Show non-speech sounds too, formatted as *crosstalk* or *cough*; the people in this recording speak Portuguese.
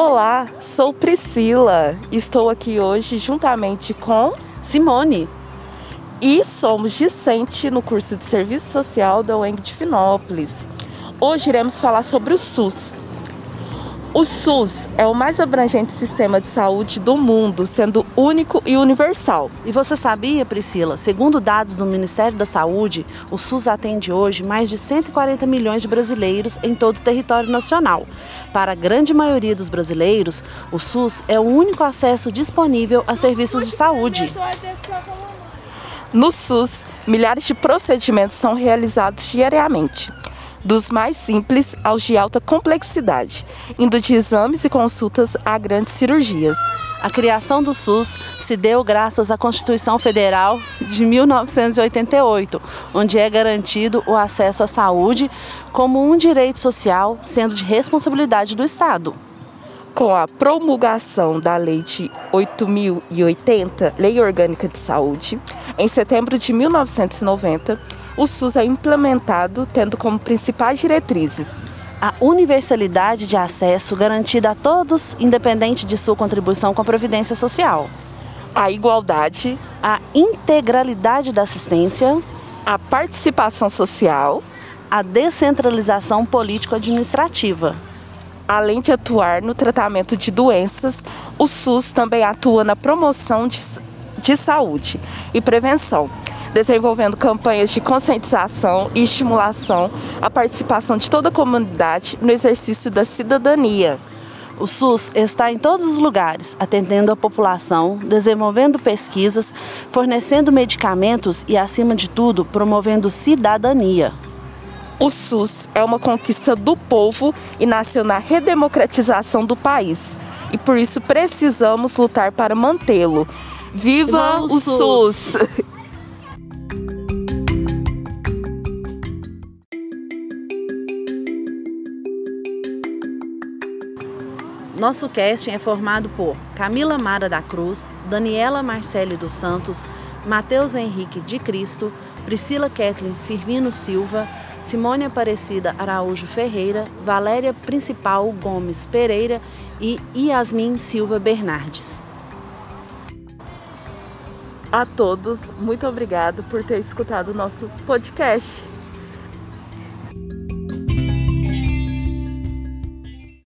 Olá, sou Priscila. Estou aqui hoje juntamente com Simone e somos discente no curso de Serviço Social da UENG de Finópolis. Hoje iremos falar sobre o SUS. O SUS é o mais abrangente sistema de saúde do mundo, sendo único e universal. E você sabia, Priscila? Segundo dados do Ministério da Saúde, o SUS atende hoje mais de 140 milhões de brasileiros em todo o território nacional. Para a grande maioria dos brasileiros, o SUS é o único acesso disponível a serviços de saúde. No SUS, milhares de procedimentos são realizados diariamente dos mais simples aos de alta complexidade, indo de exames e consultas a grandes cirurgias. A criação do SUS se deu graças à Constituição Federal de 1988, onde é garantido o acesso à saúde como um direito social, sendo de responsabilidade do Estado. Com a promulgação da Lei de 8080, Lei Orgânica de Saúde, em setembro de 1990, o SUS é implementado tendo como principais diretrizes a universalidade de acesso garantida a todos, independente de sua contribuição com a Previdência Social, a igualdade, a integralidade da assistência, a participação social, a descentralização político-administrativa. Além de atuar no tratamento de doenças, o SUS também atua na promoção de, de saúde e prevenção, desenvolvendo campanhas de conscientização e estimulação à participação de toda a comunidade no exercício da cidadania. O SUS está em todos os lugares, atendendo a população, desenvolvendo pesquisas, fornecendo medicamentos e, acima de tudo, promovendo cidadania. O SUS é uma conquista do povo e nasceu na redemocratização do país. E por isso precisamos lutar para mantê-lo. Viva, Viva o, o SUS! SUS. *laughs* Nosso casting é formado por Camila Mara da Cruz, Daniela Marcele dos Santos, Matheus Henrique de Cristo, Priscila Kathleen Firmino Silva, Simone Aparecida Araújo Ferreira, Valéria Principal Gomes Pereira e Yasmin Silva Bernardes. A todos, muito obrigado por ter escutado o nosso podcast.